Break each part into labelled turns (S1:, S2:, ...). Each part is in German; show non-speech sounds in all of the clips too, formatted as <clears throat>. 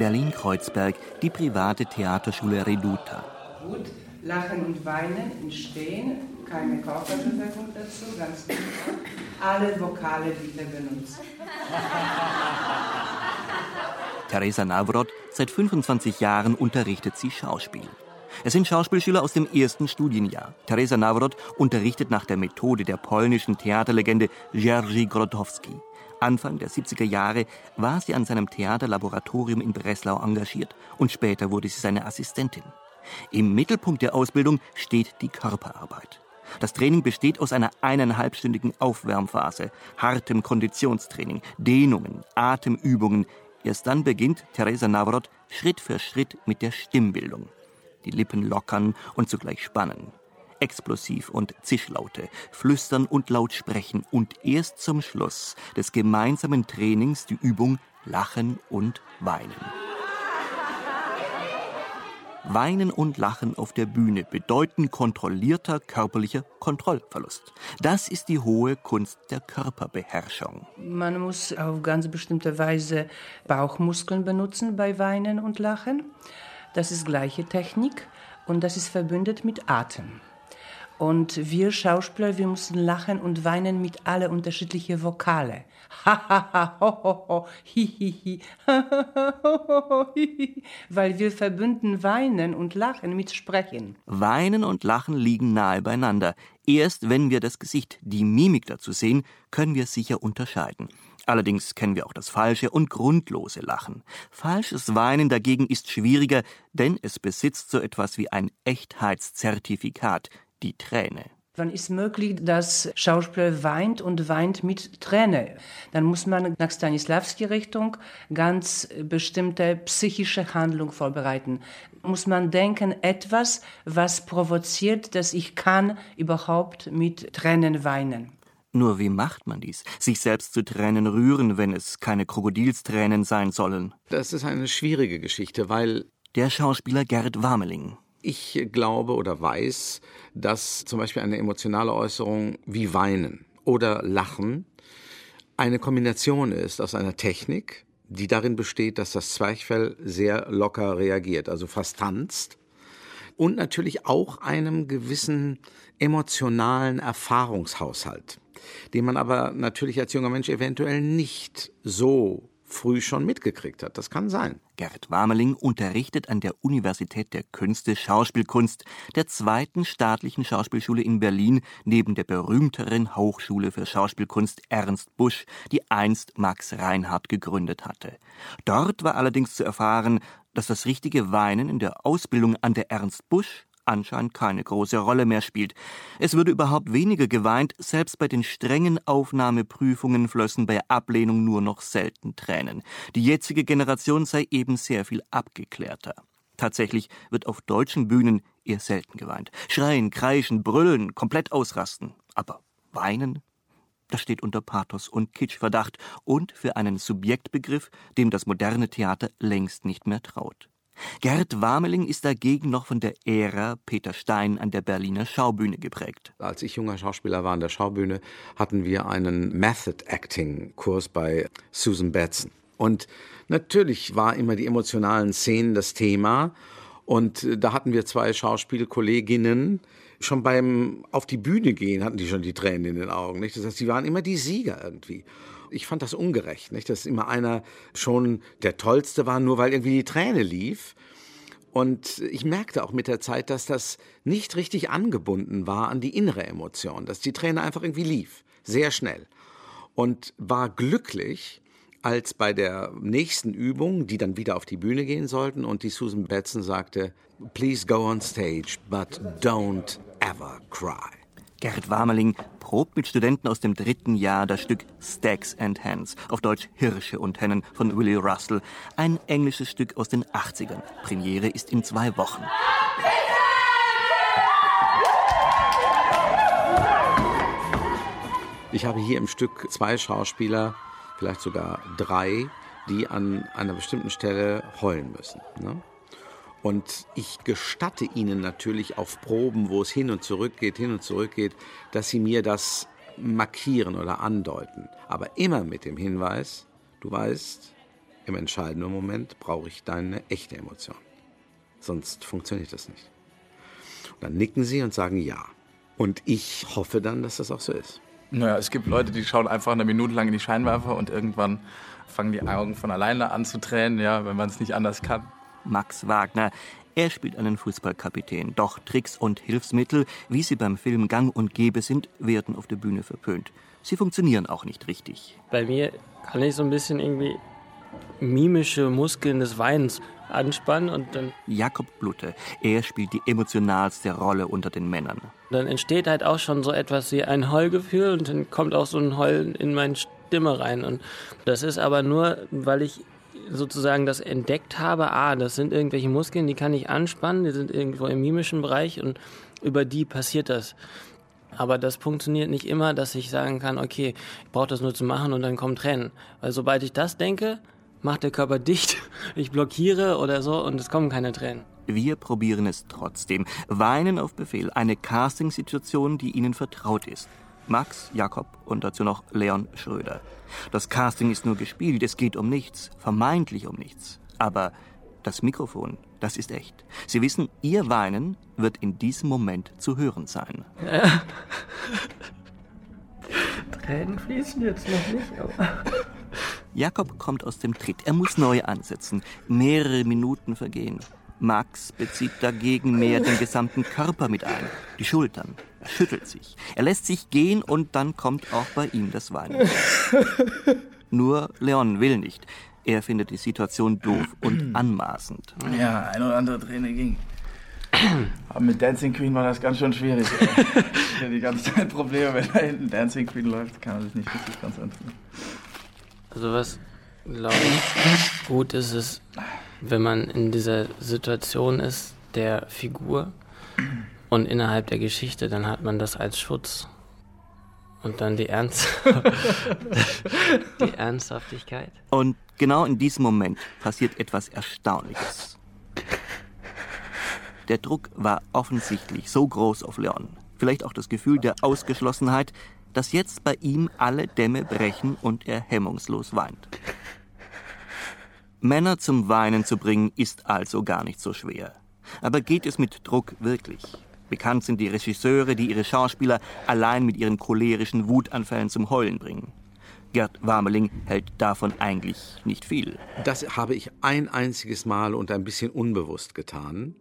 S1: Berlin-Kreuzberg, die private Theaterschule Reduta.
S2: Gut, Lachen und Weinen entstehen, keine Körperbewegung dazu, ganz gut. Alle Vokale wieder benutzt.
S1: Teresa Navrot, seit 25 Jahren unterrichtet sie Schauspiel. Es sind Schauspielschüler aus dem ersten Studienjahr. Teresa Navrot unterrichtet nach der Methode der polnischen Theaterlegende Jerzy Grotowski. Anfang der 70er Jahre war sie an seinem Theaterlaboratorium in Breslau engagiert und später wurde sie seine Assistentin. Im Mittelpunkt der Ausbildung steht die Körperarbeit. Das Training besteht aus einer eineinhalbstündigen Aufwärmphase, hartem Konditionstraining, Dehnungen, Atemübungen. Erst dann beginnt Teresa Navrot Schritt für Schritt mit der Stimmbildung. Die Lippen lockern und zugleich spannen. Explosiv und Zischlaute, flüstern und laut sprechen und erst zum Schluss des gemeinsamen Trainings die Übung Lachen und Weinen. Weinen und Lachen auf der Bühne bedeuten kontrollierter körperlicher Kontrollverlust. Das ist die hohe Kunst der Körperbeherrschung.
S2: Man muss auf ganz bestimmte Weise Bauchmuskeln benutzen bei Weinen und Lachen. Das ist gleiche Technik und das ist verbündet mit Atem. Und wir Schauspieler, wir müssen lachen und weinen mit alle unterschiedlichen Vokale. Weil wir verbünden Weinen und Lachen mit Sprechen.
S1: Weinen und Lachen liegen nahe beieinander. Erst wenn wir das Gesicht, die Mimik dazu sehen, können wir sicher unterscheiden. Allerdings kennen wir auch das falsche und grundlose Lachen. Falsches Weinen dagegen ist schwieriger, denn es besitzt so etwas wie ein Echtheitszertifikat die Träne.
S2: Wann ist möglich, dass Schauspieler weint und weint mit Träne? Dann muss man nach Stanislavski-Richtung ganz bestimmte psychische Handlung vorbereiten. Muss man denken, etwas, was provoziert, dass ich kann überhaupt mit Tränen weinen.
S1: Nur wie macht man dies? Sich selbst zu Tränen rühren, wenn es keine Krokodilstränen sein sollen?
S3: Das ist eine schwierige Geschichte, weil
S1: der Schauspieler Gerd Warmeling
S3: ich glaube oder weiß, dass zum Beispiel eine emotionale Äußerung wie Weinen oder Lachen eine Kombination ist aus einer Technik, die darin besteht, dass das Zwerchfell sehr locker reagiert, also fast tanzt, und natürlich auch einem gewissen emotionalen Erfahrungshaushalt, den man aber natürlich als junger Mensch eventuell nicht so früh schon mitgekriegt hat. Das kann sein.
S1: Gerd Warmeling unterrichtet an der Universität der Künste Schauspielkunst, der zweiten staatlichen Schauspielschule in Berlin, neben der berühmteren Hochschule für Schauspielkunst Ernst Busch, die einst Max Reinhardt gegründet hatte. Dort war allerdings zu erfahren, dass das richtige Weinen in der Ausbildung an der Ernst Busch anscheinend keine große Rolle mehr spielt. Es würde überhaupt weniger geweint, selbst bei den strengen Aufnahmeprüfungen flössen bei Ablehnung nur noch selten Tränen. Die jetzige Generation sei eben sehr viel abgeklärter. Tatsächlich wird auf deutschen Bühnen eher selten geweint. Schreien, kreischen, brüllen, komplett ausrasten. Aber weinen? Das steht unter Pathos und Kitschverdacht und für einen Subjektbegriff, dem das moderne Theater längst nicht mehr traut. Gerd Warmeling ist dagegen noch von der Ära Peter Stein an der Berliner Schaubühne geprägt.
S3: Als ich junger Schauspieler war an der Schaubühne, hatten wir einen Method Acting Kurs bei Susan Batson. Und natürlich war immer die emotionalen Szenen das Thema. Und da hatten wir zwei Schauspielkolleginnen, schon beim auf die Bühne gehen hatten die schon die Tränen in den Augen. Nicht? Das heißt, sie waren immer die Sieger irgendwie. Ich fand das ungerecht, nicht? dass immer einer schon der Tollste war, nur weil irgendwie die Träne lief. Und ich merkte auch mit der Zeit, dass das nicht richtig angebunden war an die innere Emotion, dass die Träne einfach irgendwie lief, sehr schnell. Und war glücklich, als bei der nächsten Übung, die dann wieder auf die Bühne gehen sollten, und die Susan Betson sagte, Please go on stage, but don't ever cry.
S1: Gerrit Warmeling probt mit Studenten aus dem dritten Jahr das Stück Stacks and Hens, auf Deutsch Hirsche und Hennen von Willie Russell, ein englisches Stück aus den 80ern. Premiere ist in zwei Wochen.
S3: Ich habe hier im Stück zwei Schauspieler, vielleicht sogar drei, die an einer bestimmten Stelle heulen müssen. Ne? Und ich gestatte Ihnen natürlich auf Proben, wo es hin und zurück geht, hin und zurück geht, dass Sie mir das markieren oder andeuten. Aber immer mit dem Hinweis, du weißt, im entscheidenden Moment brauche ich deine echte Emotion. Sonst funktioniert das nicht. Und dann nicken sie und sagen ja. Und ich hoffe dann, dass das auch so ist.
S4: Naja, es gibt Leute, die schauen einfach eine Minute lang in die Scheinwerfer und irgendwann fangen die Augen von alleine an zu tränen, ja, wenn man es nicht anders kann.
S1: Max Wagner. Er spielt einen Fußballkapitän. Doch Tricks und Hilfsmittel, wie sie beim Film gang und gäbe sind, werden auf der Bühne verpönt. Sie funktionieren auch nicht richtig.
S5: Bei mir kann ich so ein bisschen irgendwie mimische Muskeln des Weinens anspannen und dann.
S1: Jakob Blutte, er spielt die emotionalste Rolle unter den Männern.
S5: Dann entsteht halt auch schon so etwas wie ein Heulgefühl und dann kommt auch so ein Heulen in meine Stimme rein. Und das ist aber nur, weil ich sozusagen das entdeckt habe, ah, das sind irgendwelche Muskeln, die kann ich anspannen, die sind irgendwo im mimischen Bereich und über die passiert das. Aber das funktioniert nicht immer, dass ich sagen kann, okay, ich brauche das nur zu machen und dann kommen Tränen. Weil sobald ich das denke, macht der Körper <laughs> dicht, ich blockiere oder so und es kommen keine Tränen.
S1: Wir probieren es trotzdem. Weinen auf Befehl, eine Castingsituation, die Ihnen vertraut ist. Max, Jakob und dazu noch Leon Schröder. Das Casting ist nur gespielt, es geht um nichts, vermeintlich um nichts. Aber das Mikrofon, das ist echt. Sie wissen, Ihr Weinen wird in diesem Moment zu hören sein. Ja. <laughs>
S5: Tränen fließen jetzt noch nicht, aber. <laughs>
S1: Jakob kommt aus dem Tritt. Er muss neu ansetzen. Mehrere Minuten vergehen. Max bezieht dagegen mehr den gesamten Körper mit ein. Die Schultern. Er schüttelt sich. Er lässt sich gehen und dann kommt auch bei ihm das Weinen. <laughs> Nur Leon will nicht. Er findet die Situation doof und <clears throat> anmaßend.
S4: Ja, ein oder andere Träne ging. Aber mit Dancing Queen war das ganz schön schwierig. ich <laughs> hatte die ganze Zeit Probleme, wenn da hinten Dancing Queen läuft, kann man sich nicht richtig konzentrieren.
S5: Also was, glaube ich, gut ist es, wenn man in dieser Situation ist, der Figur und innerhalb der Geschichte, dann hat man das als Schutz. Und dann die, Ernst <laughs> die Ernsthaftigkeit.
S1: Und genau in diesem Moment passiert etwas Erstaunliches. Der Druck war offensichtlich so groß auf Leon. Vielleicht auch das Gefühl der Ausgeschlossenheit, dass jetzt bei ihm alle Dämme brechen und er hemmungslos weint. Männer zum Weinen zu bringen, ist also gar nicht so schwer. Aber geht es mit Druck wirklich? Bekannt sind die Regisseure, die ihre Schauspieler allein mit ihren cholerischen Wutanfällen zum Heulen bringen. Gerd Warmeling hält davon eigentlich nicht viel.
S3: Das habe ich ein einziges Mal und ein bisschen unbewusst getan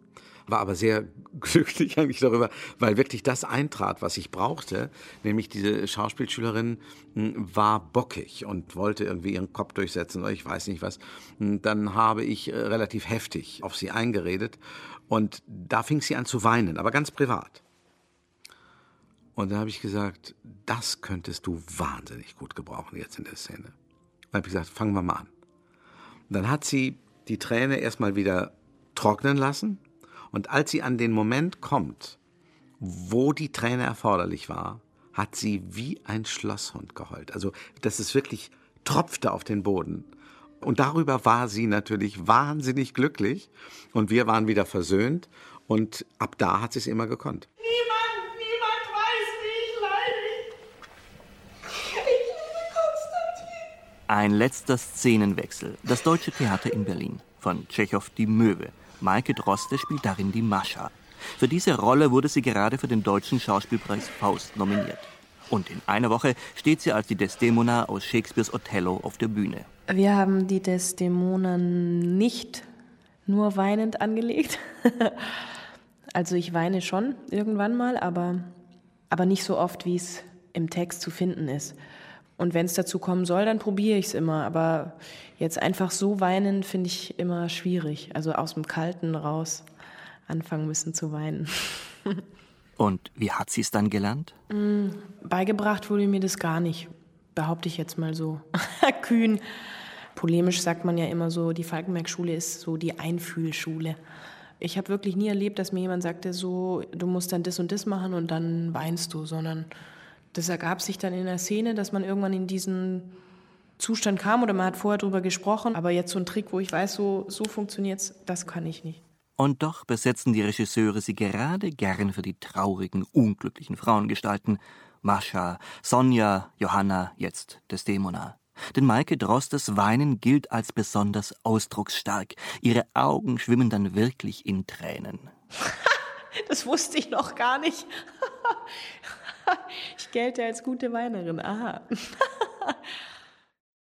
S3: war aber sehr <laughs> glücklich eigentlich darüber, weil wirklich das eintrat, was ich brauchte, nämlich diese Schauspielschülerin hm, war bockig und wollte irgendwie ihren Kopf durchsetzen oder ich weiß nicht was. Hm, dann habe ich äh, relativ heftig auf sie eingeredet und da fing sie an zu weinen, aber ganz privat. Und da habe ich gesagt, das könntest du wahnsinnig gut gebrauchen jetzt in der Szene. Dann habe ich gesagt, fangen wir mal an. Dann hat sie die Träne erstmal wieder trocknen lassen und als sie an den Moment kommt, wo die Träne erforderlich war, hat sie wie ein Schlosshund geheult. Also, dass es wirklich tropfte auf den Boden. Und darüber war sie natürlich wahnsinnig glücklich. Und wir waren wieder versöhnt. Und ab da hat sie es immer gekonnt.
S6: Niemand, niemand weiß, wie ich leide. Ich liebe Konstantin.
S1: Ein letzter Szenenwechsel. Das Deutsche Theater in Berlin. Von Tschechow Die Möwe. Maike Droste spielt darin die Mascha. Für diese Rolle wurde sie gerade für den Deutschen Schauspielpreis Faust nominiert. Und in einer Woche steht sie als die Desdemona aus Shakespeares Othello auf der Bühne.
S7: Wir haben die Desdemona nicht nur weinend angelegt. <laughs> also ich weine schon irgendwann mal, aber, aber nicht so oft, wie es im Text zu finden ist. Und wenn es dazu kommen soll, dann probiere ich es immer. Aber jetzt einfach so weinen, finde ich immer schwierig. Also aus dem Kalten raus anfangen müssen zu weinen. <laughs>
S1: Und wie hat sie es dann gelernt?
S7: Mm, beigebracht wurde mir das gar nicht, behaupte ich jetzt mal so. <laughs> Kühn. Polemisch sagt man ja immer so, die Falkenberg-Schule ist so die Einfühlschule. Ich habe wirklich nie erlebt, dass mir jemand sagte, so, du musst dann das und das machen und dann weinst du, sondern das ergab sich dann in der Szene, dass man irgendwann in diesen Zustand kam oder man hat vorher darüber gesprochen. Aber jetzt so ein Trick, wo ich weiß, so, so es, das kann ich nicht.
S1: Und doch besetzen die Regisseure sie gerade gern für die traurigen, unglücklichen Frauengestalten. Mascha, Sonja, Johanna, jetzt Desdemona. Denn Maike Drostes Weinen gilt als besonders ausdrucksstark. Ihre Augen schwimmen dann wirklich in Tränen. <laughs>
S7: Das wusste ich noch gar nicht. <laughs> Ich gelte als gute Weinerin. Aha. <laughs>